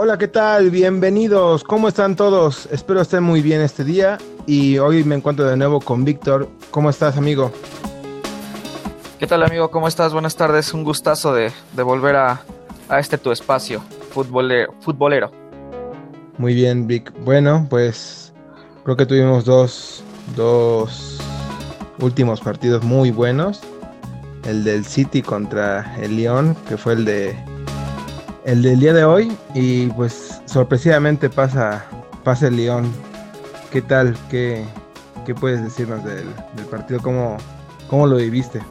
Hola, ¿qué tal? Bienvenidos. ¿Cómo están todos? Espero estén muy bien este día y hoy me encuentro de nuevo con Víctor. ¿Cómo estás, amigo? ¿Qué tal, amigo? ¿Cómo estás? Buenas tardes. Un gustazo de, volver a, este tu espacio futbolero, futbolero. Muy bien, Vic. Bueno, pues creo que tuvimos dos, dos últimos partidos muy buenos. El del City contra el León, que fue el de el del día de hoy y pues sorpresivamente pasa, pasa el León. ¿Qué tal? ¿Qué, qué puedes decirnos del, partido? ¿Cómo, ¿Cómo lo viviste?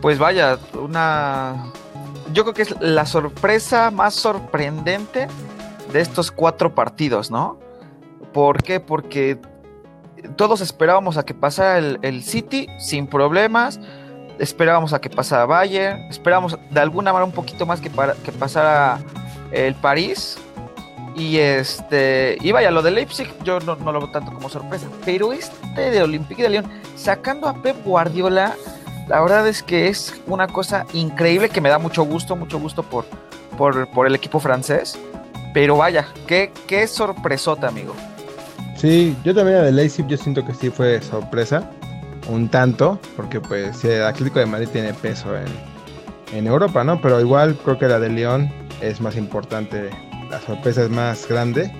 Pues vaya, una... Yo creo que es la sorpresa más sorprendente de estos cuatro partidos, ¿no? ¿Por qué? Porque todos esperábamos a que pasara el, el City sin problemas, esperábamos a que pasara Bayern, esperábamos de alguna manera un poquito más que, para, que pasara el París. Y este, y vaya, lo de Leipzig yo no, lo veo tanto como sorpresa, pero este de Olympique de Lyon, sacando a Pep Guardiola, la verdad es que es una cosa increíble que me da mucho gusto, mucho gusto por, por, por el equipo francés. Pero vaya, qué, qué sorpresota, amigo. Sí, yo también de Leipzig, yo siento que sí fue sorpresa un tanto, porque pues el Atlético de Madrid tiene peso en, Europa, ¿no? Pero igual creo que la de León es más importante, la sorpresa es más grande.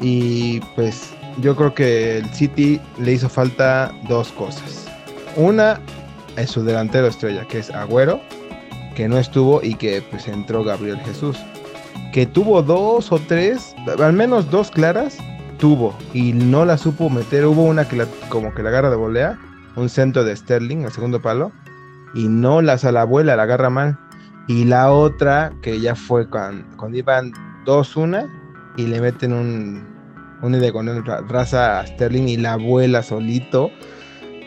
Y pues yo creo que el City le hizo falta dos cosas. Una es su delantero estrella, que es Agüero, que no estuvo y que pues entró Gabriel Jesús. Que tuvo dos o tres, al menos dos claras, tuvo y no la supo meter. Hubo una que la, como que la agarra de volea un centro de Sterling al segundo palo y no las a la abuela, la agarra mal. Y la otra, que ya fue cuando, iban 2-1 y le meten un, un con raza a Sterling y la abuela solito.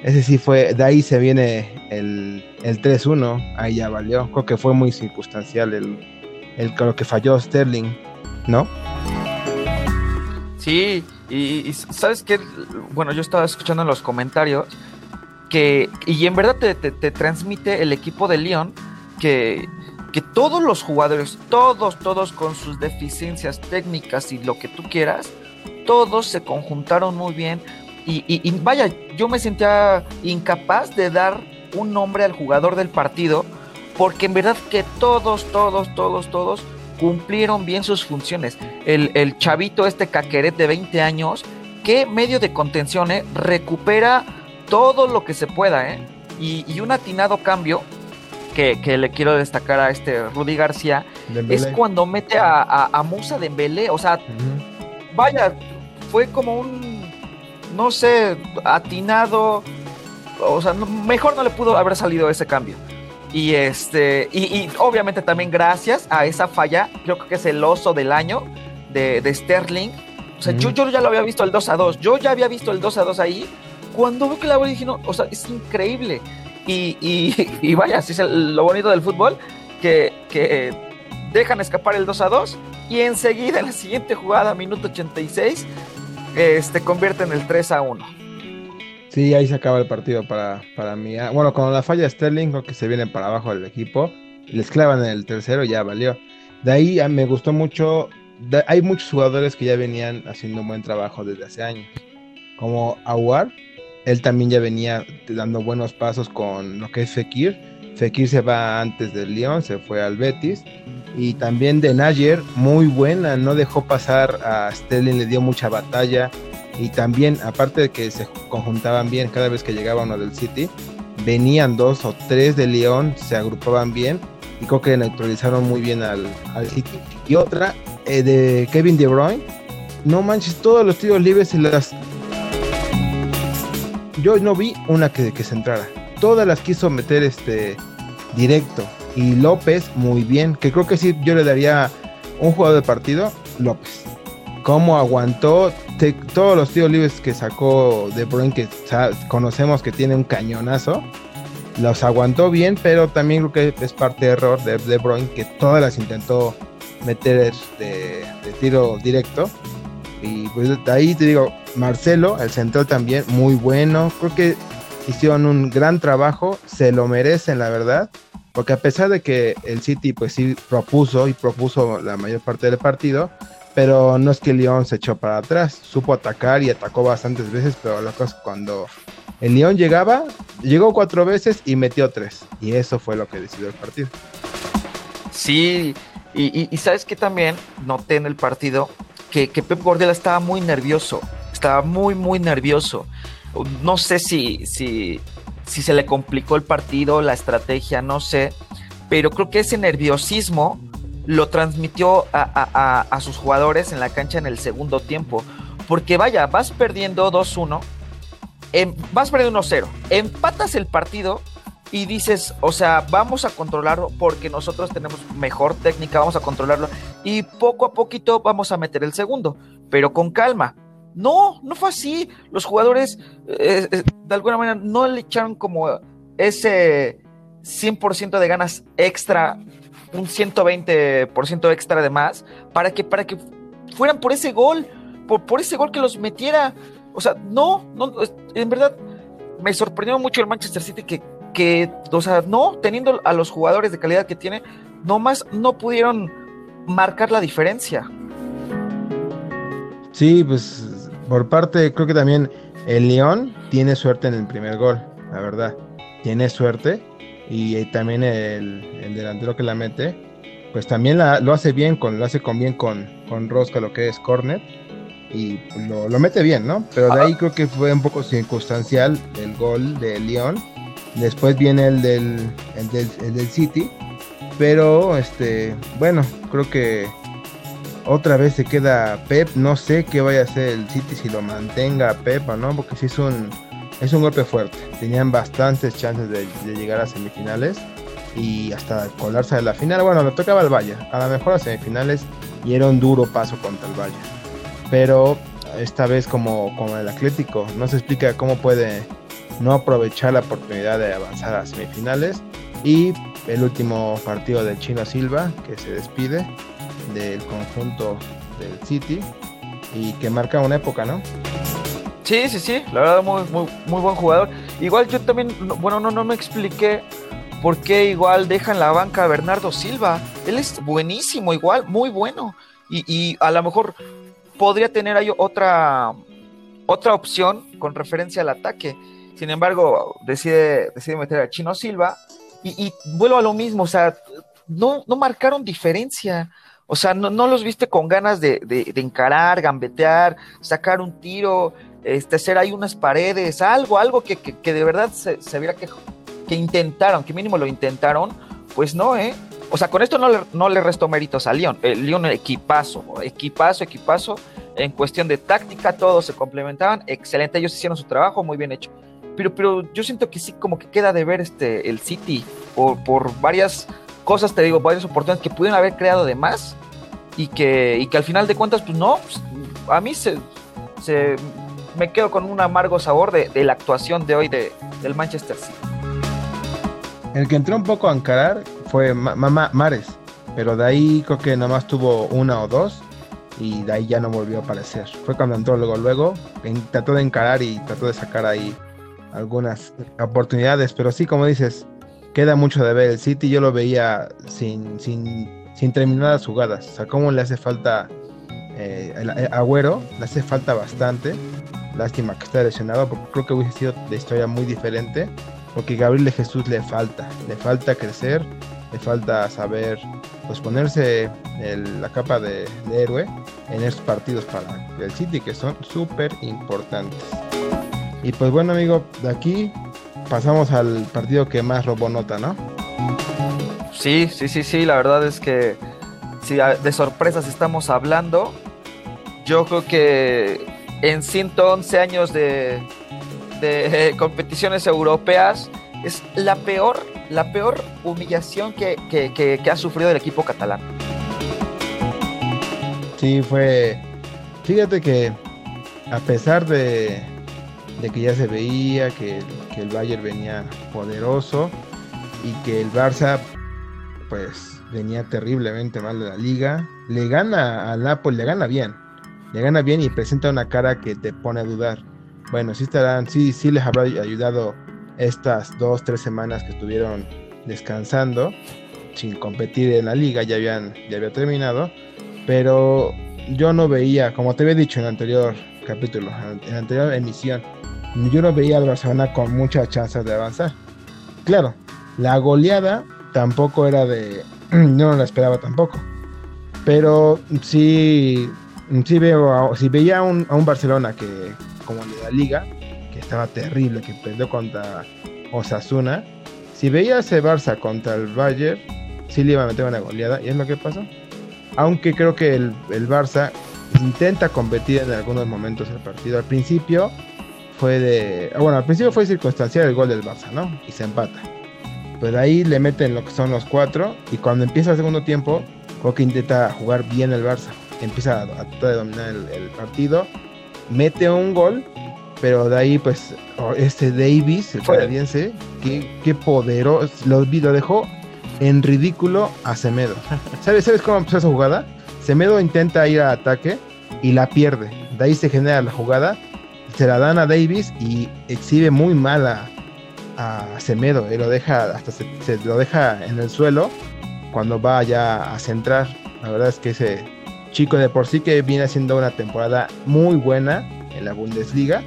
Ese sí fue, de ahí se viene el, el 3-1, ahí ya valió. Creo que fue muy circunstancial el, el que falló Sterling, ¿no? Sí, y, sabes que, bueno, yo estaba escuchando los comentarios que, y en verdad te, te, transmite el equipo de León que, que todos los jugadores, todos, todos con sus deficiencias técnicas y lo que tú quieras, todos se conjuntaron muy bien. Y, vaya, yo me sentía incapaz de dar un nombre al jugador del partido, porque en verdad que todos, todos, todos, todos cumplieron bien sus funciones. El, el chavito, este caqueret de 20 años, que medio de contención, ¿eh? recupera todo lo que se pueda, ¿eh? Y, un atinado cambio que, le quiero destacar a este Rudy García es cuando mete a, a, Musa Dembélé, o sea, vaya, fue como un, no sé, atinado, o sea, mejor no le pudo haber salido ese cambio. Y este, y, obviamente también gracias a esa falla, creo que es el oso del año de, Sterling. O sea, yo, yo ya lo había visto el 2 a 2. Yo ya había visto el 2 a 2 ahí cuando veo que la dije, no, o sea, es increíble. Y, y, vaya, así es lo bonito del fútbol, que, que dejan escapar el 2 a 2 y enseguida en la siguiente jugada, minuto 86, este, convierten el 3 a 1. Sí, ahí se acaba el partido para, para mí. Ah, bueno, con la falla Sterling, creo que se viene para abajo del equipo. Les clavan el tercero, ya valió. De ahí ah, me gustó mucho. hay muchos jugadores que ya venían haciendo un buen trabajo desde hace años. Como Aguar, él también ya venía dando buenos pasos con lo que es Fekir. Fekir se va antes del León, se fue al Betis. Y también de Nayer, muy buena, no dejó pasar a Sterling, le dio mucha batalla. Y también, aparte de que se conjuntaban bien cada vez que llegaba uno del City, venían dos o tres de León, se agrupaban bien y creo que neutralizaron muy bien al, City. Y otra eh, de Kevin De Bruyne, no manches, todos los tiros libres se las yo no vi una que, se entrara. Todas las quiso meter este directo. Y López, muy bien. Que creo que sí, yo le daría un jugador de partido, López. Cómo aguantó todos los tiros libres que sacó De Bruyne, que conocemos que tiene un cañonazo. Los aguantó bien, pero también creo que es parte de error de De que todas las intentó meter de, de tiro directo. Y pues ahí te digo, Marcelo, el central también, muy bueno. Creo que hicieron un gran trabajo, se lo merecen, la verdad. porque a pesar de que el City pues sí propuso y propuso la mayor parte del partido, pero no es que León se echó para atrás, supo atacar y atacó bastantes veces, pero la cosa cuando el León llegaba, llegó cuatro veces y metió tres, y eso fue lo que decidió el partido. Sí, y, sabes que también noté en el partido que, que Pep Guardiola estaba muy nervioso, estaba muy, muy nervioso. No sé si, si, se le complicó el partido, la estrategia, no sé, pero creo que ese nerviosismo lo transmitió a, sus jugadores en la cancha en el segundo tiempo. Porque vaya, vas perdiendo 2-1, em, vas perdiendo 1-0, empatas el partido y dices, o sea, vamos a controlarlo porque nosotros tenemos mejor técnica, vamos a controlarlo y poco a poquito vamos a meter el segundo, pero con calma. No, no fue así. Los jugadores, eh, de alguna manera, no le echaron como ese 100% de ganas extra, un 120% extra de más, para que, para que fueran por ese gol, por, por ese gol que los metiera. O sea, no, no, en verdad, me sorprendió mucho el Manchester City que, que, o sea, no, teniendo a los jugadores de calidad que tiene, nomás no pudieron marcar la diferencia. Sí, pues por parte, creo que también el León tiene suerte en el primer gol, la verdad. Tiene suerte. Y también el, delantero que la mete, pues también lo hace bien, con, lo hace con bien con, con Rosca, lo que es Cornet. Y lo, lo mete bien, ¿no? Pero de ahí creo que fue un poco circunstancial el gol de León. Después viene el del, el del, el del City. Pero, este, bueno, creo que otra vez se queda Pep. No sé qué vaya a hacer el City si lo mantenga Pep o no, porque sí es un, es un golpe fuerte. Tenían bastantes chances de, llegar a semifinales y hasta colarse a la final. Bueno, le tocaba al Valle, a lo mejor a semifinales y era un duro paso contra el Valle. Pero esta vez como, como el Atlético, no se explica cómo puede no aprovechar la oportunidad de avanzar a semifinales. Y el último partido de Chino Silva, que se despide, del conjunto del City y que marca una época, ¿no? Sí, sí, sí, la verdad muy, muy, muy buen jugador. Igual yo también, bueno, no, no me expliqué por qué igual dejan la banca a Bernardo Silva. Él es buenísimo, igual, muy bueno. Y, y a lo mejor podría tener ahí otra, otra opción con referencia al ataque. Sin embargo, decide, decide meter a Chino Silva y, vuelvo a lo mismo, o sea, no, no marcaron diferencia. O sea, no, los viste con ganas de, encarar, gambetear, sacar un tiro, este, hacer ahí unas paredes, algo, algo que, de verdad se, se viera que, que, intentaron, que mínimo lo intentaron, pues no, ¿eh? O sea, con esto no le, no le restó méritos a León. El León equipazo, equipazo, equipazo. En cuestión de táctica, todos se complementaban. Excelente, ellos hicieron su trabajo, muy bien hecho. Pero, pero yo siento que sí, como que queda de ver este, el City por, por varias cosas, te digo, varias oportunidades que pudieron haber creado de más y que, y que al final de cuentas, pues no, pues, a mí se, se, me quedo con un amargo sabor de, la actuación de hoy de, del Manchester City. El que entró un poco a encarar fue Mamá Mares, pero de ahí creo que nada más tuvo una o dos y de ahí ya no volvió a aparecer. Fue cuando entró luego, luego, trató de encarar y trató de sacar ahí algunas oportunidades, pero sí, como dices, queda mucho de ver. El City yo lo veía sin, sin, sin terminar las jugadas. O sea, cómo le hace falta eh, Agüero, le hace falta bastante. Lástima que está lesionado, porque creo que hubiese sido de historia muy diferente. Porque Gabriel de Jesús le falta, le falta crecer, le falta saber pues ponerse la capa de, de, héroe en estos partidos para el City que son súper importantes. Y pues bueno amigo, de aquí pasamos al partido que más robó nota, ¿no? Sí, sí, sí, sí, la verdad es que si de sorpresas estamos hablando, yo creo que en 111 años de, competiciones europeas es la peor, la peor humillación que, que ha sufrido el equipo catalán. Sí, fue. Fíjate que a pesar de, de que ya se veía que, el Bayern venía poderoso y que el Barça pues venía terriblemente mal de la liga. Le gana al Napoli, le gana bien, le gana bien y presenta una cara que te pone a dudar. Bueno, sí estarán, sí, sí les habrá ayudado estas dos, tres semanas que estuvieron descansando, sin competir en la liga, ya, habían, ya había terminado, pero yo no veía, como te había dicho en el anterior capítulo, en la anterior emisión, yo no veía al Barcelona con muchas chances de avanzar. Claro, la goleada tampoco era de, no la esperaba tampoco, pero sí, sí veo, si veía a un, a Barcelona que, como de la liga, que estaba terrible, que perdió contra Osasuna, si veía ese Barça contra el Bayern, sí le iba a meter una goleada, y es lo que pasó. Aunque creo que el, el Barça intenta competir en algunos momentos el partido. Al principio fue de. Bueno, al principio fue circunstancial el gol del Barça, ¿no? Y se empata. Pero ahí le meten lo que son los cuatro. Y cuando empieza el segundo tiempo, creo que intenta jugar bien el Barça. Empieza a, tratar de dominar el, partido. Mete un gol. Pero de ahí, pues, este Davis, el canadiense, qué, qué poderoso. Lo, lo dejó en ridículo a Semedo. ¿Sabes, ¿Sabes cómo empezó esa jugada? Semedo intenta ir a ataque y la pierde. De ahí se genera la jugada. Se la dan a Davis y exhibe muy mal a, Semedo. Y lo deja, hasta se, lo deja en el suelo cuando va ya a centrar. La verdad es que ese chico de por sí que viene haciendo una temporada muy buena en la Bundesliga.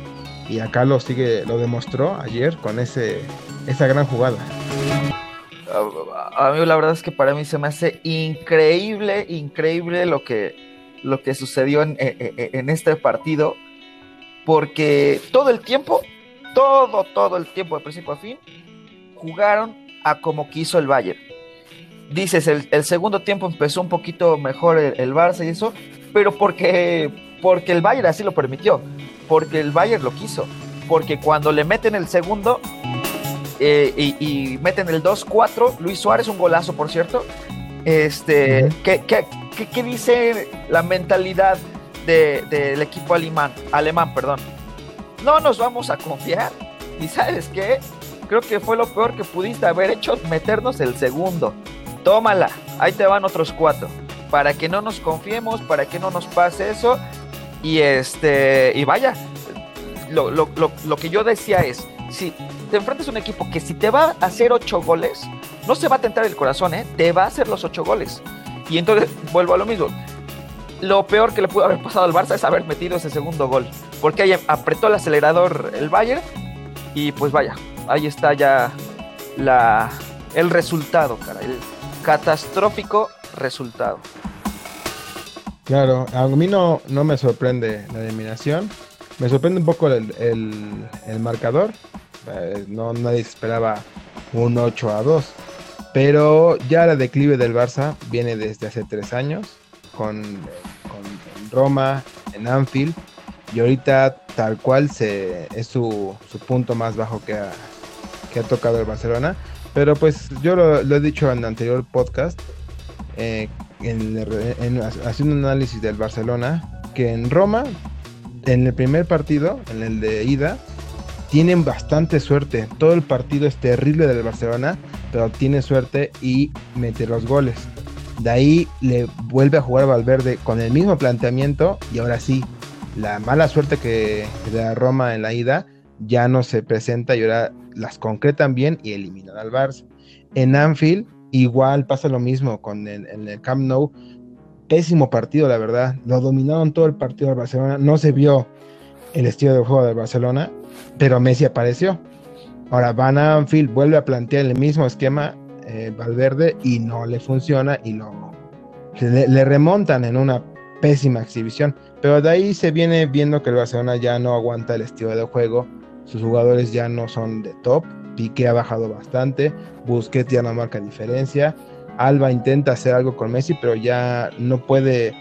Y acá lo sigue, lo demostró ayer con ese, esa gran jugada a, mí la verdad es que para mí se me hace increíble, increíble lo que, lo que sucedió en, en, este partido, porque todo el tiempo, todo, todo el tiempo, de principio a fin, jugaron a como quiso el Bayern. Dices, el, segundo tiempo empezó un poquito mejor el, el, Barça y eso, pero porque, porque el Bayern así lo permitió, porque el Bayern lo quiso, porque cuando le meten el segundo, eh, y, meten el 2-4. Luis Suárez, un golazo, por cierto. Este, ¿qué, dice la mentalidad del equipo alemán? Alemán, perdón. No nos vamos a confiar. ¿Y sabes qué? Creo que fue lo peor que pudiste haber hecho, meternos el segundo. Tómala, ahí te van otros cuatro. Para que no nos confiemos, para que no nos pase eso. Y este, y vaya, lo, lo, lo que yo decía es, si te enfrentas a un equipo que si te va a hacer ocho goles, no se va a tentar el corazón, ¿eh? te va a hacer los ocho goles. Y entonces vuelvo a lo mismo. Lo peor que le pudo haber pasado al Barça es haber metido ese segundo gol, porque ahí apretó el acelerador el Bayern y pues vaya, ahí está ya la, el resultado, cara, el catastrófico resultado. Claro, a mí no, no me sorprende la eliminación. Me sorprende un poco el, el marcador, eh, no nadie esperaba un 8 a 2. Pero ya la declive del Barça viene desde hace tres años, con, Roma, en Anfield, y ahorita tal cual se, es su, punto más bajo que ha, que ha tocado el Barcelona. Pero pues yo lo, he dicho en el anterior podcast, eh, haciendo un análisis del Barcelona, que en Roma, en el primer partido, en el de ida, tienen bastante suerte. Todo el partido es terrible del Barcelona, pero tiene suerte y mete los goles. De ahí le vuelve a jugar Valverde con el mismo planteamiento y ahora sí, la mala suerte que da Roma en la ida ya no se presenta y ahora las concretan bien y eliminan al Barça. En Anfield igual pasa lo mismo con el, en el Camp Nou. Pésimo partido, la verdad. Lo dominaron todo el partido del Barcelona. No se vio el estilo de juego del Barcelona pero Messi apareció. Ahora Van Anfield vuelve a plantear el mismo esquema eh, Valverde y no le funciona y lo le, remontan en una pésima exhibición. Pero de ahí se viene viendo que el Barcelona ya no aguanta el estilo de juego, sus jugadores ya no son de top, Piqué ha bajado bastante, Busquets ya no marca diferencia, Alba intenta hacer algo con Messi, pero ya no puede,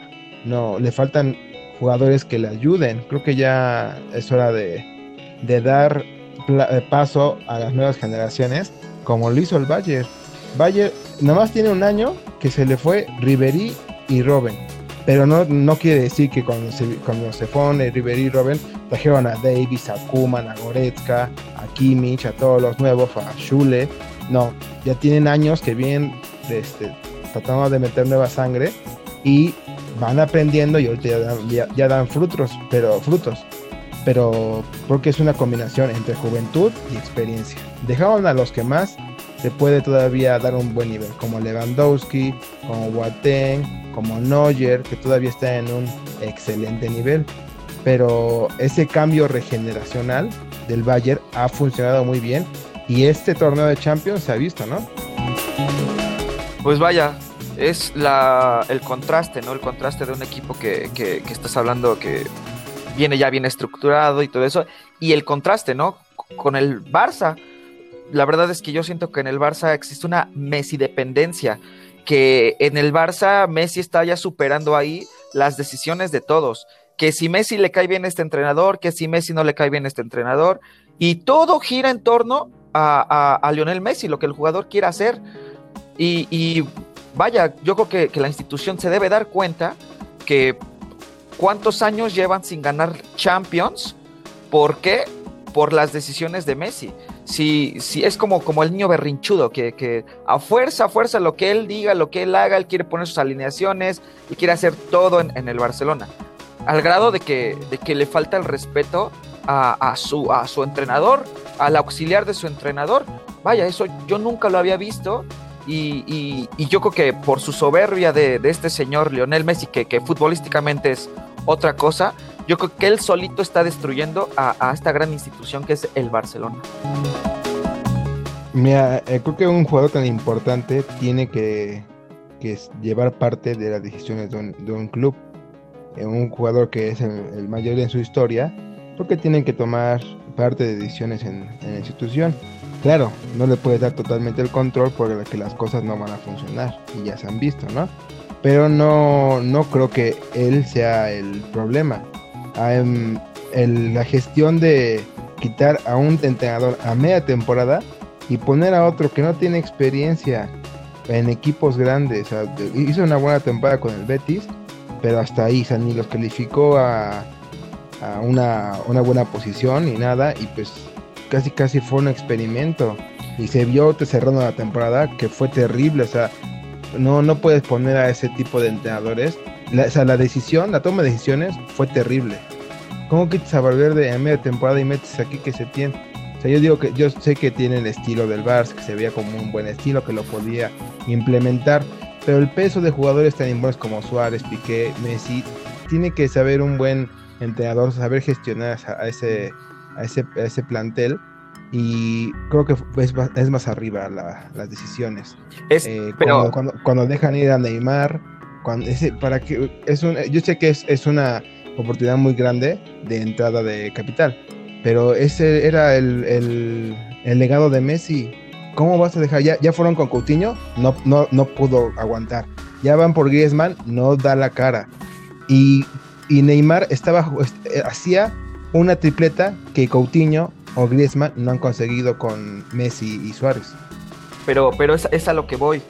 no, le faltan jugadores que le ayuden. Creo que ya es hora de, de dar paso a las nuevas generaciones, como lo hizo el Bayern. Bayern más tiene un año que se le fue Ribery y Robben. Pero no, no quiere decir que cuando se, cuando se fueron Ribery y Robben trajeron a Davis, a Kuman, a Goretzka, a Kimmich, a todos los nuevos, a Schule. No, ya tienen años que vienen este, tratando de meter nueva sangre y van aprendiendo y ya ya dan frutos, pero frutos pero creo es una combinación entre juventud y experiencia. Dejaron a los que más se puede todavía dar un buen nivel, como Lewandowski, como Boateng, como Neuer, que todavía está en un excelente nivel. Pero ese cambio regeneracional del Bayern ha funcionado muy bien y este torneo de Champions se ha visto, ¿no? Pues vaya, es la, el contraste, ¿no? El contraste de un equipo que, que, que estás hablando que viene ya bien estructurado y todo eso, y el contraste, ¿no? Con el Barça, la verdad es que yo siento que en el Barça existe una Messi dependencia, que en el Barça Messi está ya superando ahí las decisiones de todos, que si Messi le cae bien este entrenador, que si Messi no le cae bien este entrenador, y todo gira en torno a, a, Lionel Messi, lo que el jugador quiera hacer. Y, y vaya, yo creo que, que, la institución se debe dar cuenta que cuántos años llevan sin ganar Champions, ¿por qué? Por las decisiones de Messi si, si es como, como el niño berrinchudo, que, que, a fuerza, a fuerza, lo que él diga, lo que él haga, él quiere poner sus alineaciones y quiere hacer todo en, en el Barcelona. Al grado de que, de que le falta el respeto a, a, su, a su entrenador, al auxiliar de su entrenador. Vaya, eso yo nunca lo había visto. Y, y, y yo creo que por su soberbia de, de este señor Lionel Messi, que, que futbolísticamente es otra cosa, yo creo que él solito está destruyendo a, esta gran institución que es el Barcelona. Mira, eh, creo que un jugador tan importante tiene que, que llevar parte de las decisiones de un, club. Eh, un jugador que es el, mayor en su historia, porque tienen que tomar parte de decisiones en, en, la institución. Claro, no le puedes dar totalmente el control porque las cosas no van a funcionar y ya se han visto, ¿no? Pero no, no creo que él sea el problema el, la gestión de quitar a un entrenador a media temporada y poner a otro que no tiene experiencia en equipos grandes. Hizo una buena temporada con el Betis, pero hasta ahí, o sea, ni los calificó a, una, una, buena posición y nada, y pues casi casi fue un experimento. Y se vio cerrando la temporada que fue terrible, o sea, no, no puedes poner a ese tipo de entrenadores la, la decisión, la toma de decisiones fue terrible. ¿Cómo quitas a Valverde en media temporada y metes aquí que se tiene? O sea, yo digo que yo sé que tiene el estilo del Barça, que se veía como un buen estilo, que lo podía implementar, pero el peso de jugadores tan buenos como Suárez, Piqué, Messi, tiene que saber un buen entrenador, saber gestionar a ese, a ese, a ese plantel y creo que es, es más arriba la, las decisiones. Es, eh, pero... cuando, cuando, cuando, dejan ir a Neymar, cuando ese, para que es un, yo sé que es, es, una oportunidad muy grande de entrada de capital, pero ese era el, el, el legado de Messi. ¿Cómo vas a dejar? Ya, ya fueron con Coutinho, no, no, no pudo aguantar. Ya van por Griezmann, no da la cara. Y, y Neymar estaba hacía una tripleta que Coutinho o Griezmann no han conseguido con Messi y Suárez. Pero, pero es, a lo que voy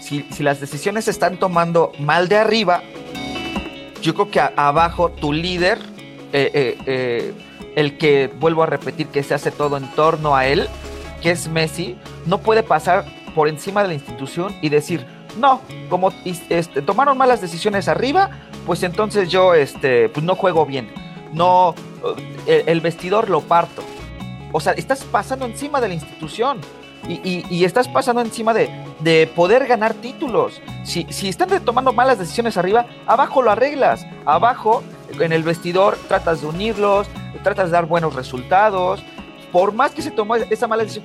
si, si, las decisiones se están tomando mal de arriba, yo creo que abajo tu líder, eh, eh, eh, el que vuelvo a repetir que se hace todo en torno a él, que es Messi, no puede pasar por encima de la institución y decir, no, como este, tomaron malas decisiones arriba, pues entonces yo este, pues no juego bien. No, el vestidor lo parto. O sea, estás pasando encima de la institución. Y, y, estás pasando encima de, de poder ganar títulos. Si, si, están tomando malas decisiones arriba, abajo lo arreglas. Abajo, en el vestidor, tratas de unirlos, tratas de dar buenos resultados. Por más que se tomó esa mala decisión,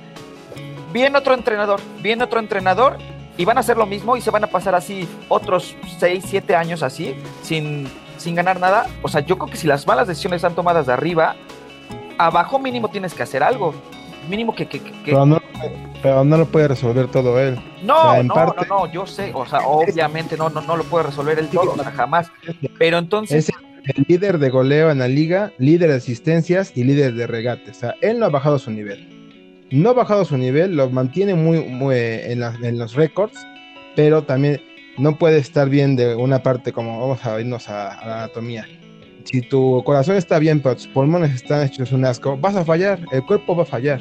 viene otro entrenador, viene otro entrenador y van a hacer lo mismo y se van a pasar así otros 6, 7 años así, sin, sin ganar nada. O sea, yo creo que si las malas decisiones están tomadas de arriba, abajo mínimo tienes que hacer algo mínimo que... que, que pero, no, pero, no, lo puede resolver todo él. No, o sea, no, parte... no, no, yo sé, o sea, obviamente no, no, no lo puede resolver él todo, o sea, jamás. Pero entonces... Es el líder de goleo en la liga, líder de asistencias y líder de regate. O sea, él no ha bajado su nivel. No ha bajado su nivel, lo mantiene muy, muy en, la, en los récords, pero también no puede estar bien de una parte como vamos a irnos a, a la anatomía si tu corazón está bien, pero tus pulmones están hechos un asco, vas a fallar, el cuerpo va a fallar.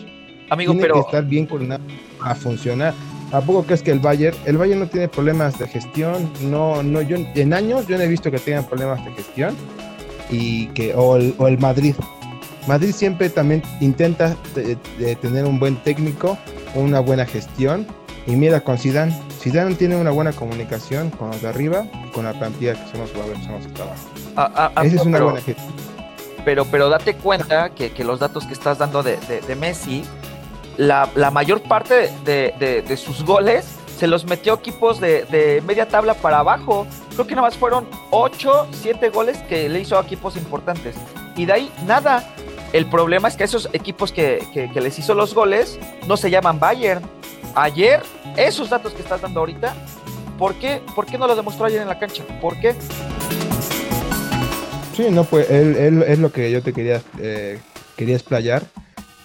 Amigo, tiene pero. que estar bien coordinado a funcionar. ¿A poco crees que el Bayern, el Bayern no tiene problemas de gestión? No, no, yo en años yo no he visto que tengan problemas de gestión y que, o el, o el Madrid. Madrid siempre también intenta de, de tener un buen técnico, una buena gestión. Y mira con Zidane, Zidane tiene una buena comunicación con los de arriba, con la plantilla que son los jugadores son los de abajo. Ah, ah, ah, Esa es una buena gestión. Pero, pero date cuenta que, que los datos que estás dando de, de, Messi, la, la, mayor parte de, de, sus goles se los metió equipos de, media tabla para abajo. Creo que nada más fueron 8, 7 goles que le hizo a equipos importantes. Y de ahí nada. El problema es que esos equipos que, que, les hizo los goles no se llaman Bayern. Ayer, esos datos que estás dando ahorita, ¿por qué, ¿por qué no los demostró ayer en la cancha? ¿Por qué? Sí, no, pues él, es lo que yo te quería, eh, quería explayar.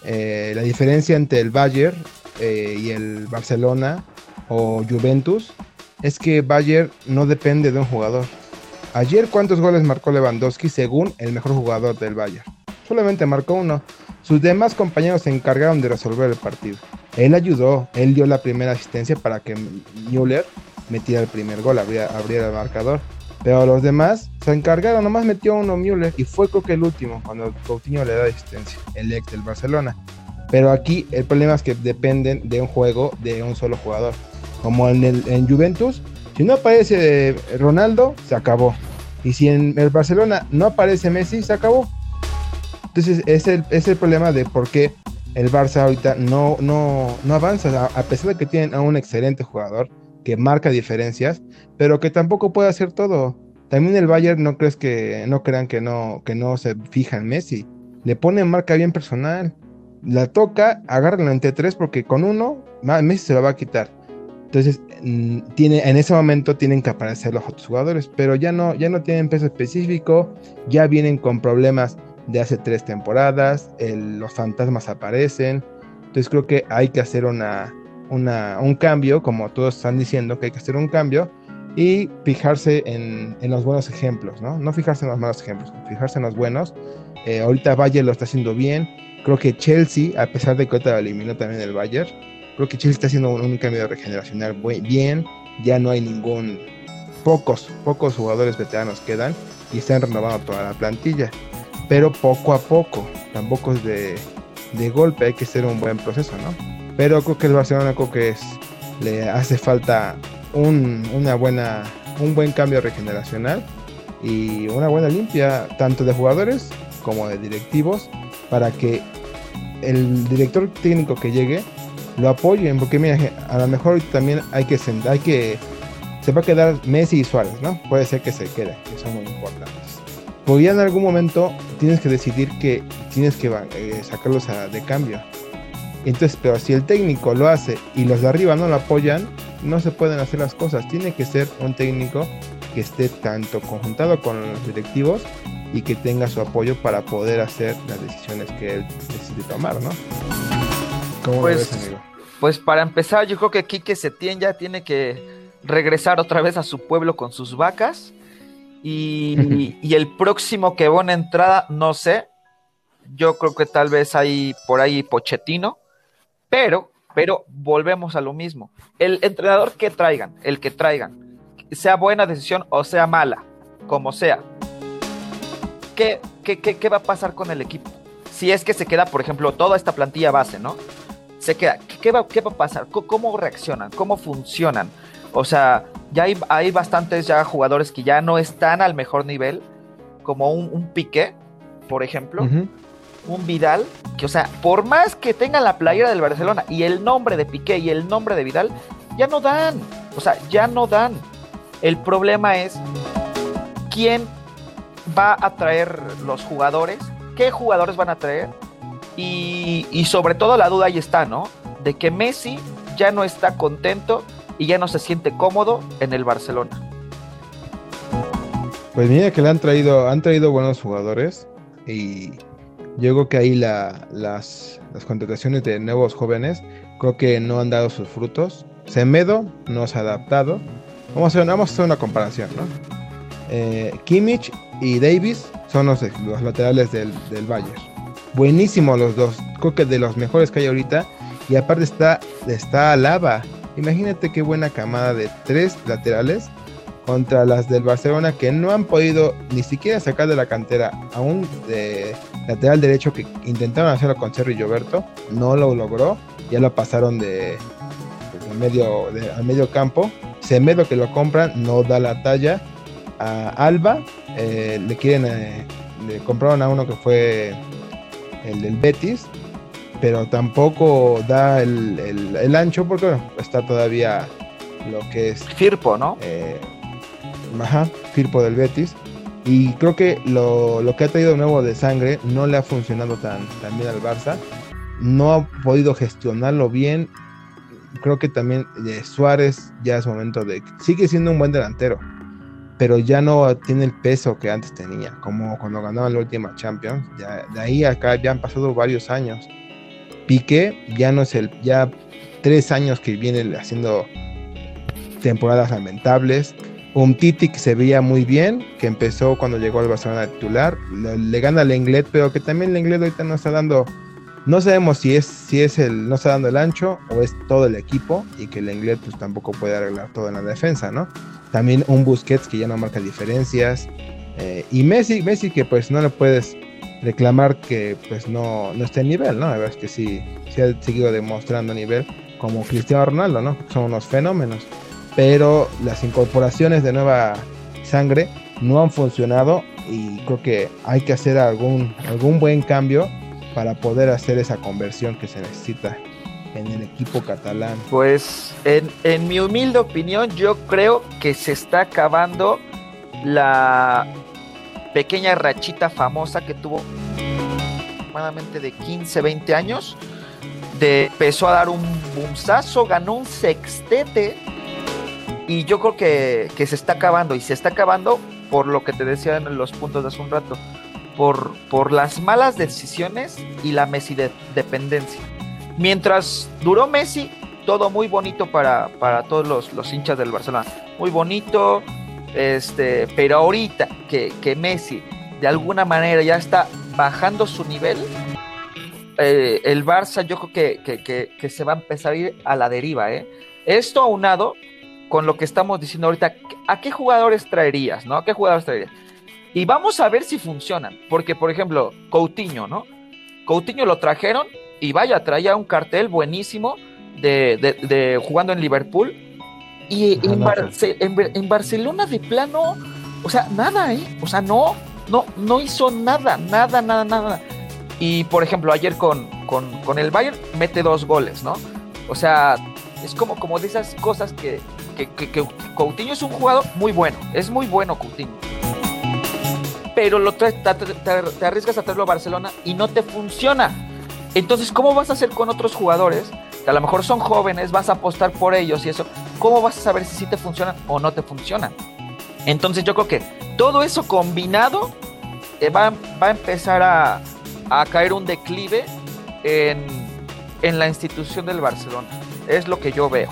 Eh, la diferencia entre el Bayern eh, y el Barcelona o Juventus es que Bayern no depende de un jugador. Ayer, ¿cuántos goles marcó Lewandowski según el mejor jugador del Bayern? Solamente marcó uno. Sus demás compañeros se encargaron de resolver el partido. Él ayudó, él dio la primera asistencia para que Müller metiera el primer gol, abriera, el marcador. Pero los demás se encargaron, nomás metió uno Müller y fue creo que el último cuando Coutinho le da asistencia, el ex del Barcelona. Pero aquí el problema es que dependen de un juego de un solo jugador. Como en, el, en Juventus, si no aparece Ronaldo, se acabó. Y si en el Barcelona no aparece Messi, se acabó. Entonces es el, es el problema de por qué el Barça ahorita no, no, no avanza, a, pesar de que tienen a un excelente jugador que marca diferencias, pero que tampoco puede hacer todo. También el Bayern no crees que no crean que no, que no se fija en Messi. Le pone marca bien personal la toca, agárrenlo entre tres porque con uno Messi se lo va a quitar. Entonces, mm, tiene, en ese momento tienen que aparecer los otros jugadores, pero ya no, ya no tienen peso específico, ya vienen con problemas de hace tres temporadas, los fantasmas aparecen. Entonces creo que hay que hacer una, un cambio, como todos están diciendo que hay que hacer un cambio, y fijarse en, los buenos ejemplos, ¿no? No fijarse en los malos ejemplos, fijarse en los buenos. Eh, ahorita Valle lo está haciendo bien, Creo que Chelsea, a pesar de que ahorita lo eliminó también el Bayern, creo que Chelsea está haciendo un, cambio regeneracional bien. Ya no hay ningún. Pocos, pocos jugadores veteranos quedan y están renovando toda la plantilla. Pero poco a poco, tampoco es de, de golpe, hay que hacer un buen proceso, ¿no? Pero creo que el Barcelona creo que es, le hace falta un, una buena, un buen cambio regeneracional y una buena limpia, tanto de jugadores como de directivos, para que el director técnico que llegue lo apoyen, porque mira, a lo mejor también hay que hay que se va a quedar Messi y Suárez, ¿no? Puede ser que se quede, que son muy importantes. Pues ya en algún momento tienes que decidir que tienes que eh, sacarlos de cambio. Entonces, pero si el técnico lo hace y los de arriba no lo apoyan, no se pueden hacer las cosas. Tiene que ser un técnico que esté tanto conjuntado con los directivos y que tenga su apoyo para poder hacer las decisiones que él decide tomar, ¿no? ¿Cómo pues, ves, amigo? Pues para empezar, yo creo que Quique Setién ya tiene que regresar otra vez a su pueblo con sus vacas. Y, y el próximo que va a entrada, no sé. Yo creo que tal vez hay por ahí Pochettino. Pero, pero volvemos a lo mismo. El entrenador que traigan, el que traigan, sea buena decisión o sea mala, como sea, ¿qué, qué, va a pasar con el equipo? Si es que se queda, por ejemplo, toda esta plantilla base, ¿no? Se queda, ¿qué va, qué va a pasar? ¿Cómo reaccionan? ¿Cómo funcionan? O sea, ya hay, bastantes ya jugadores que ya no están al mejor nivel, como un, un Piqué, por ejemplo, un Vidal, que o sea, por más que tengan la playera del Barcelona y el nombre de Piqué y el nombre de Vidal, ya no dan, o sea, ya no dan. El problema es quién va a traer los jugadores, qué jugadores van a traer y, sobre todo la duda ahí está, ¿no? De que Messi ya no está contento y ya no se siente cómodo en el Barcelona. Pues mira que le han traído, han traído buenos jugadores y yo creo que ahí la, las, las contrataciones de nuevos jóvenes creo que no han dado sus frutos. Semedo no se ha adaptado. Vamos a, hacer una comparación, ¿no? Eh, Kimmich y Davis son los, laterales del, del Bayern. Buenísimos los dos, creo que de los mejores que hay ahorita. Y aparte está, está Alaba. Imagínate qué buena camada de tres laterales contra las del Barcelona que no han podido ni siquiera sacar de la cantera a un, lateral derecho que intentaron hacerlo con Cerro y Gilberto, no lo logró, ya lo pasaron de, medio, al medio campo. Semedo que lo compran no da la talla. A Alba eh, le quieren, eh, le compraron a uno que fue el del Betis, pero tampoco da el, ancho porque está todavía lo que es... Firpo, ¿no? Eh, ajá, Firpo del Betis. Y creo que lo, que ha traído nuevo de sangre no le ha funcionado tan, bien al Barça. No ha podido gestionarlo bien. Creo que también eh, Suárez ya es momento de... Sigue siendo un buen delantero, pero ya no tiene el peso que antes tenía, como cuando ganaba la última Champions. Ya, de ahí acá ya han pasado varios años. Piqué ya no es el... Ya tres años que viene haciendo temporadas lamentables un Titi que se veía muy bien, que empezó cuando llegó al Barcelona titular, le, gana al Lenglet, pero que también el Lenglet ahorita no está dando, no sabemos si es, si es el, no está dando el ancho o es todo el equipo y que el Lenglet pues tampoco puede arreglar todo en la defensa, ¿no? También un Busquets que ya no marca diferencias eh, y Messi, Messi que pues no le puedes reclamar que pues no, no esté en nivel, ¿no? La verdad es que sí, sí ha seguido demostrando nivel como Cristiano Ronaldo, ¿no? Son unos fenómenos pero las incorporaciones de nueva sangre no han funcionado y creo que hay que hacer algún, algún buen cambio para poder hacer esa conversión que se necesita en el equipo catalán. Pues en, en mi humilde opinión yo creo que se está acabando la pequeña rachita famosa que tuvo aproximadamente de 15, 20 años. De, empezó a dar un bumsazo, ganó un sextete y yo creo que, se está acabando, y se está acabando por lo que te decía en los puntos de hace un rato, por, por las malas decisiones y la Messi de, dependencia. Mientras duró Messi, todo muy bonito para, para todos los, los, hinchas del Barcelona. Muy bonito, este, pero ahorita que, que Messi de alguna manera ya está bajando su nivel, eh, el Barça yo creo que, que, que, se va a empezar a ir a la deriva. ¿eh? Esto aunado con lo que estamos diciendo ahorita, ¿a qué jugadores traerías, no? ¿A qué jugadores traerías? Y vamos a ver si funcionan, porque por ejemplo, Coutinho, ¿no? Coutinho lo trajeron y vaya, traía un cartel buenísimo de, jugando en Liverpool y en, en, Barcelona de plano, o sea, nada, ¿eh? O sea, no, no, no hizo nada, nada, nada, nada. Y por ejemplo, ayer con, con, con el Bayern mete dos goles, ¿no? O sea, es como, como de esas cosas que, que, Coutinho es un jugador muy bueno, es muy bueno Coutinho. Pero lo te, arriesgas a traerlo a Barcelona y no te funciona. Entonces, ¿cómo vas a hacer con otros jugadores que a lo mejor son jóvenes, vas a apostar por ellos y eso? ¿Cómo vas a saber si sí te funcionan o no te funcionan? Entonces, yo creo que todo eso combinado eh, va, a empezar a, caer un declive en, en la institución del Barcelona. Es lo que yo veo.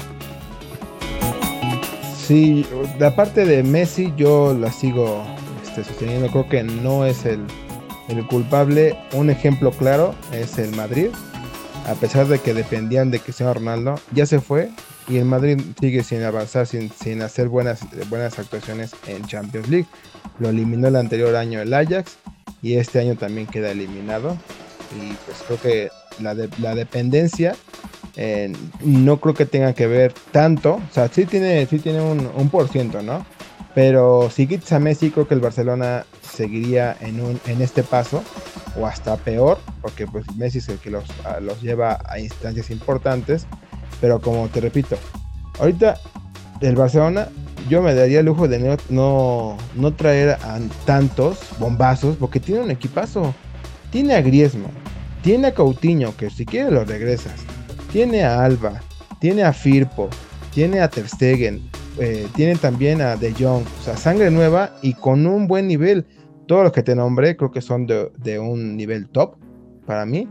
Sí, la parte de Messi yo la sigo este, sosteniendo, creo que no es el, culpable. Un ejemplo claro es el Madrid, a pesar de que dependían de Cristiano Ronaldo, ya se fue y el Madrid sigue sin avanzar, sin, sin hacer buenas, buenas actuaciones en Champions League. Lo eliminó el anterior año el Ajax y este año también queda eliminado. Y pues creo que la, la dependencia eh, no creo que tenga que ver tanto. O sea, sí tiene, sí tiene un, por ciento, ¿no? Pero si quitas a Messi, creo que el Barcelona seguiría en, un, este paso, o hasta peor, porque pues Messi es el que los, los lleva a instancias importantes. Pero como te repito, ahorita el Barcelona, yo me daría el lujo de no, traer tantos bombazos, porque tiene un equipazo. Tiene a Griezmann, tiene a Coutinho, que si quiere lo regresas tiene a Alba, tiene a Firpo, tiene a Ter Stegen, eh, tiene también a De Jong, o sea, sangre nueva y con un buen nivel. Todos los que te nombré creo que son de, un nivel top para mí.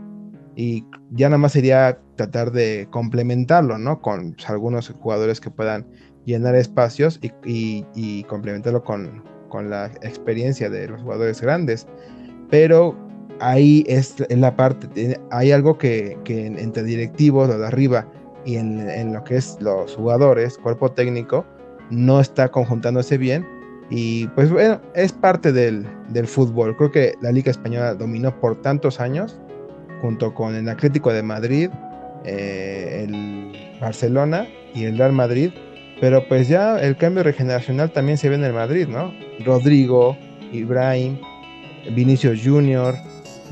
Y ya nada más sería tratar de complementarlo, ¿no? Con pues, algunos jugadores que puedan llenar espacios y, complementarlo con, la experiencia de los jugadores grandes. Pero ahí es la parte, hay algo que, entre directivos, de arriba y en, lo que es los jugadores, cuerpo técnico, no está conjuntándose bien Y pues bueno, es parte del, del fútbol. Creo que la Liga Española dominó por tantos años, junto con el Atlético de Madrid, eh, el Barcelona y el Real Madrid. Pero pues ya el cambio regeneracional también se ve en el Madrid, ¿no? Rodrigo, Ibrahim, Vinicius Junior,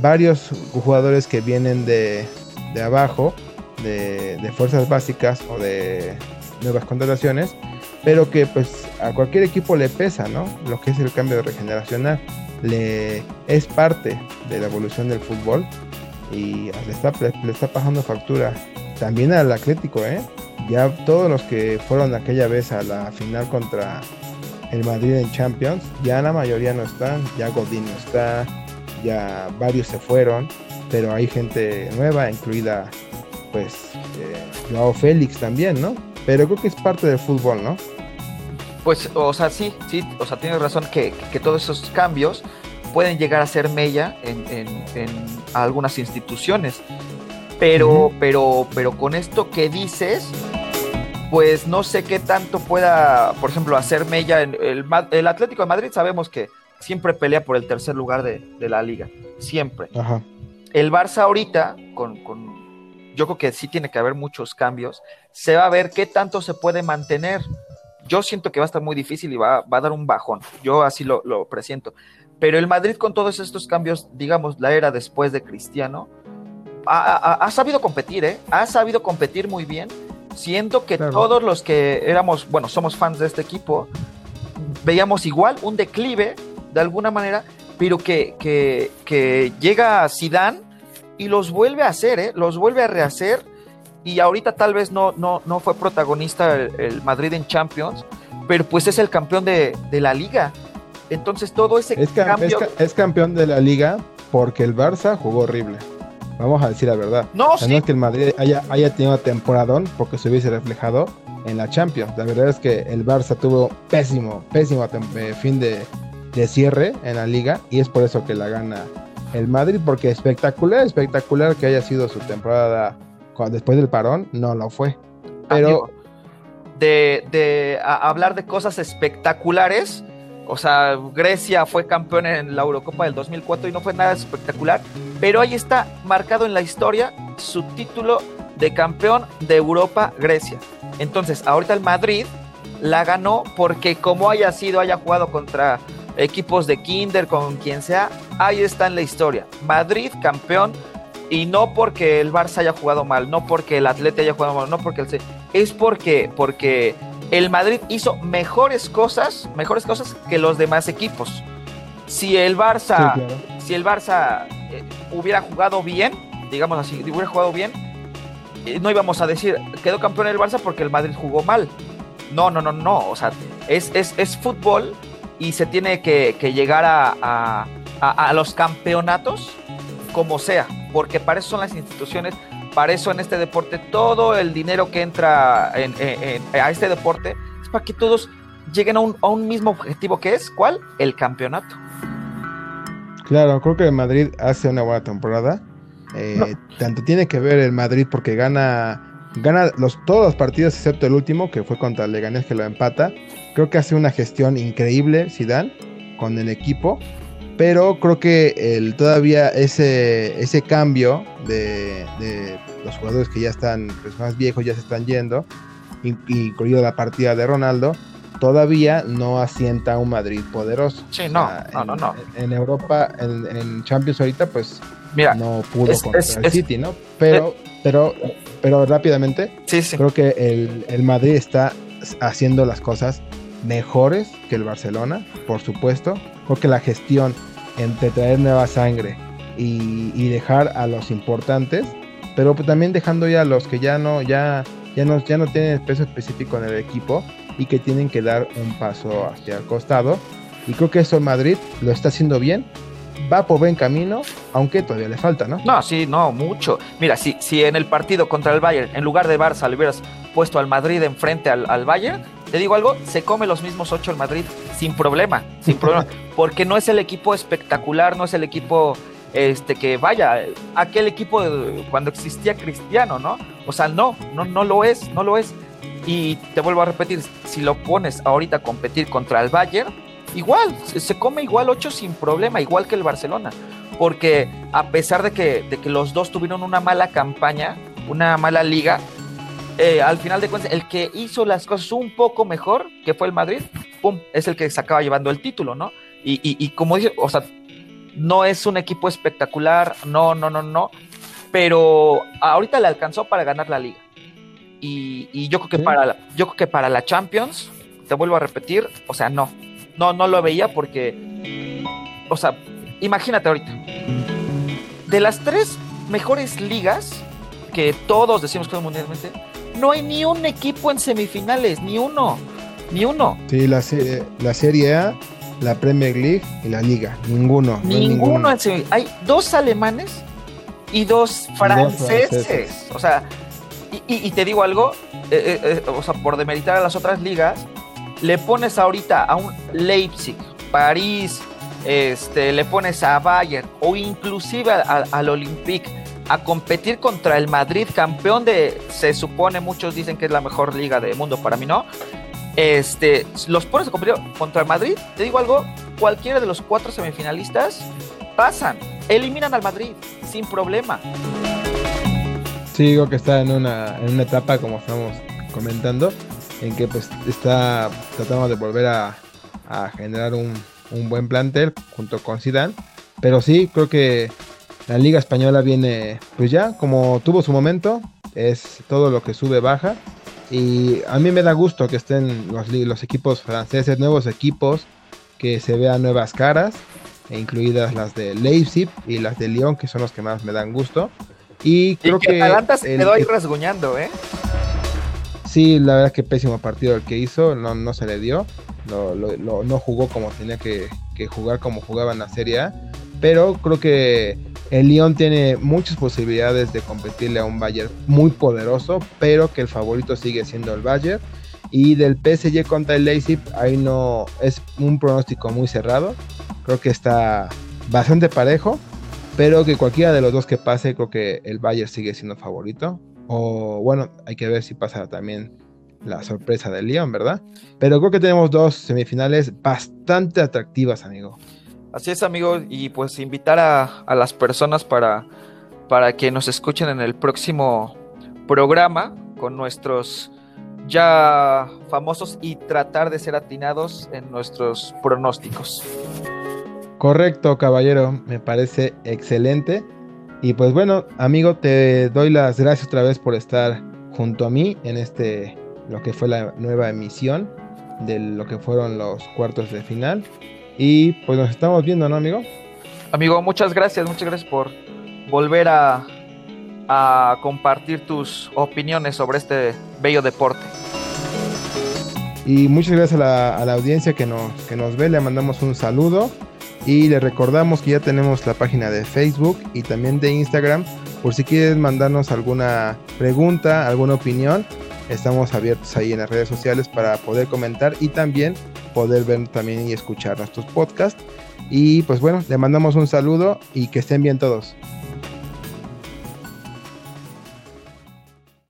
varios jugadores que vienen de, de abajo, de, de, fuerzas básicas o de nuevas contrataciones, pero que pues a cualquier equipo le pesa, ¿no? Lo que es el cambio regeneracional, le, es parte de la evolución del fútbol y le está, le está pasando factura también al Atlético, ¿eh? Ya todos los que fueron aquella vez a la final contra el Madrid en Champions, ya la mayoría no están, ya Godín no está, ya varios se fueron, pero hay gente nueva, incluida pues eh, Joao Félix también, ¿no? Pero creo que es parte del fútbol, ¿no? Pues, o sea, sí, sí, o sea, tienes razón que, que todos esos cambios pueden llegar a ser mella en, en, en algunas instituciones. Pero, uh -huh. pero, pero con esto que dices, pues no sé qué tanto pueda, por ejemplo, hacer mella en el, el Atlético de Madrid. Sabemos que siempre pelea por el tercer lugar de, de la liga, siempre. Ajá. El Barça ahorita, con, con, yo creo que sí tiene que haber muchos cambios, se va a ver qué tanto se puede mantener. Yo siento que va a estar muy difícil y va, va a dar un bajón. Yo así lo, lo presiento. Pero el Madrid con todos estos cambios, digamos, la era después de Cristiano, ha, ha, ha sabido competir, ¿eh? Ha sabido competir muy bien, siendo que todos los que éramos, bueno, somos fans de este equipo, veíamos igual un declive, de alguna manera, pero que, que, que llega Zidane y los vuelve a hacer, ¿eh? Los vuelve a rehacer y ahorita tal vez no, no, no fue protagonista el, el Madrid en Champions, pero pues es el campeón de, de la liga. Entonces todo ese es, cambio... es, es, campeón de la liga porque el Barça jugó horrible. Vamos a decir la verdad. No, o sea, sí. no es que el Madrid haya, haya tenido temporadón porque se hubiese reflejado en la Champions. La verdad es que el Barça tuvo pésimo, pésimo eh, fin de, de cierre en la liga y es por eso que la gana el Madrid porque espectacular, espectacular que haya sido su temporada después del parón, no lo fue. Pero de, de hablar de cosas espectaculares, o sea, Grecia fue campeón en la Eurocopa del 2004 y no fue nada espectacular, pero ahí está marcado en la historia su título de campeón de Europa Grecia. Entonces, ahorita el Madrid la ganó porque como haya sido, haya jugado contra equipos de Kinder, con quien sea, ahí está en la historia. Madrid campeón y no porque el Barça haya jugado mal, no porque el Atleta haya jugado mal, no porque el es porque porque el Madrid hizo mejores cosas, mejores cosas que los demás equipos. Si el Barça, sí, claro. si el Barça eh, hubiera jugado bien, digamos así, hubiera jugado bien, eh, no íbamos a decir quedó campeón el Barça porque el Madrid jugó mal. No, no, no, no. O sea, es, es, es fútbol y se tiene que, que llegar a, a, a, a, los campeonatos como sea, porque para eso son las instituciones, para eso en este deporte, todo el dinero que entra en, en, en, a este deporte es para que todos lleguen a un, a un mismo objetivo que es, ¿cuál? El campeonato. Claro, creo que el Madrid hace una buena temporada. Eh, no. Tanto tiene que ver el Madrid porque gana gana los, todos los partidos excepto el último que fue contra el Leganés que lo empata. Creo que hace una gestión increíble Zidane con el equipo, pero creo que el, todavía ese, ese cambio de, de, los jugadores que ya están pues, más viejos ya se están yendo, incluido la partida de Ronaldo, todavía no asienta un Madrid poderoso. Sí, no, no, en, no, no, En Europa, en, en Champions ahorita, pues Mira, no pudo es, contra es, el es, City, ¿no? Pero, pero, pero rápidamente, sí, sí. creo que el, el, Madrid está haciendo las cosas mejores que el Barcelona, por supuesto. Creo que la gestión entre traer nueva sangre y, y dejar a los importantes, pero también dejando ya a los que ya no, ya, ya no, ya no tienen peso específico en el equipo y que tienen que dar un paso hacia el costado. Y creo que eso el Madrid lo está haciendo bien va por buen camino, aunque todavía le falta, ¿no? No, sí, no, mucho. Mira, si, si en el partido contra el Bayern, en lugar de Barça, le hubieras puesto al Madrid enfrente al, al Bayern, te digo algo, se come los mismos ocho el Madrid sin problema, sin problema, porque no es el equipo espectacular, no es el equipo este que vaya, aquel equipo de, cuando existía Cristiano, ¿no? O sea, no, no, no lo es, no lo es. Y te vuelvo a repetir, si lo pones ahorita a competir contra el Bayern, igual, se come igual 8 sin problema, igual que el Barcelona. Porque a pesar de que, de que los dos tuvieron una mala campaña, una mala liga, eh, al final de cuentas, el que hizo las cosas un poco mejor, que fue el Madrid, pum, es el que se acaba llevando el título, ¿no? Y, y, como dice, o sea, no es un equipo espectacular, no, no, no, no, pero ahorita le alcanzó para ganar la liga. Y, y yo creo que para la, yo creo que para la Champions, te vuelvo a repetir, o sea, no, no, no lo veía porque, o sea, imagínate ahorita, de las tres mejores ligas que todos decimos que mundialmente, no hay ni un equipo en semifinales, ni uno, ni uno. Sí, la, la Serie A, la Premier League y la Liga, ninguno. Ninguno, en Hay dos alemanes y dos franceses. O sea, y, te digo algo, eh, eh, eh, o sea, por demeritar a las otras ligas, le pones ahorita a un Leipzig, París, este, le pones a Bayern o inclusive al Olympique a competir contra el Madrid, campeón de, se supone, muchos dicen que es la mejor liga del mundo, para mí no. Este, los pones a competir contra el Madrid, te digo algo, cualquiera de los cuatro semifinalistas pasan, eliminan al Madrid sin problema. Sí, digo que está en una, en una etapa, como estamos comentando, en que pues está tratando de volver a, a generar un, un buen plantel junto con Zidane. Pero sí, creo que la Liga Española viene, pues ya, como tuvo su momento, es todo lo que sube baja. Y a mí me da gusto que estén los, los equipos franceses, nuevos equipos, que se vean nuevas caras, e incluidas las de Leipzig y las de Lyon, que son los que más me dan gusto. Y creo que, que. Atalanta se quedó ahí rasguñando, ¿eh? Sí, la verdad es que pésimo partido el que hizo, no, no se le dio. no jugó como tenía que, que jugar, como jugaba en la Serie A. Pero creo que el Lyon tiene muchas posibilidades de competirle a un Bayern muy poderoso, pero que el favorito sigue siendo el Bayern. Y del PSG contra el Leipzig, ahí no es un pronóstico muy cerrado. Creo que está bastante parejo, pero que cualquiera de los dos que pase, creo que el Bayern sigue siendo favorito. O bueno, hay que ver si pasa también la sorpresa del Lyon, ¿verdad? Pero creo que tenemos dos semifinales bastante atractivas, amigo. Así es, amigos, y pues invitar a, las personas para, para que nos escuchen en el próximo programa con nuestros ya famosos y tratar de ser atinados en nuestros pronósticos. Correcto, caballero, me parece excelente. Y pues bueno, amigo, te doy las gracias otra vez por estar junto a mí en este, lo que fue la nueva emisión de lo que fueron los cuartos de final. Y pues nos estamos viendo, ¿no, amigo? Amigo, muchas gracias, muchas gracias por volver a, a compartir tus opiniones sobre este bello deporte. Y muchas gracias a la, a la audiencia que nos, que nos ve, le mandamos un saludo y le recordamos que ya tenemos la página de Facebook y también de Instagram por si quieres mandarnos alguna pregunta, alguna opinión. Estamos abiertos ahí en las redes sociales para poder comentar y también poder ver también y escuchar nuestros podcasts. Y pues bueno, le mandamos un saludo y que estén bien todos.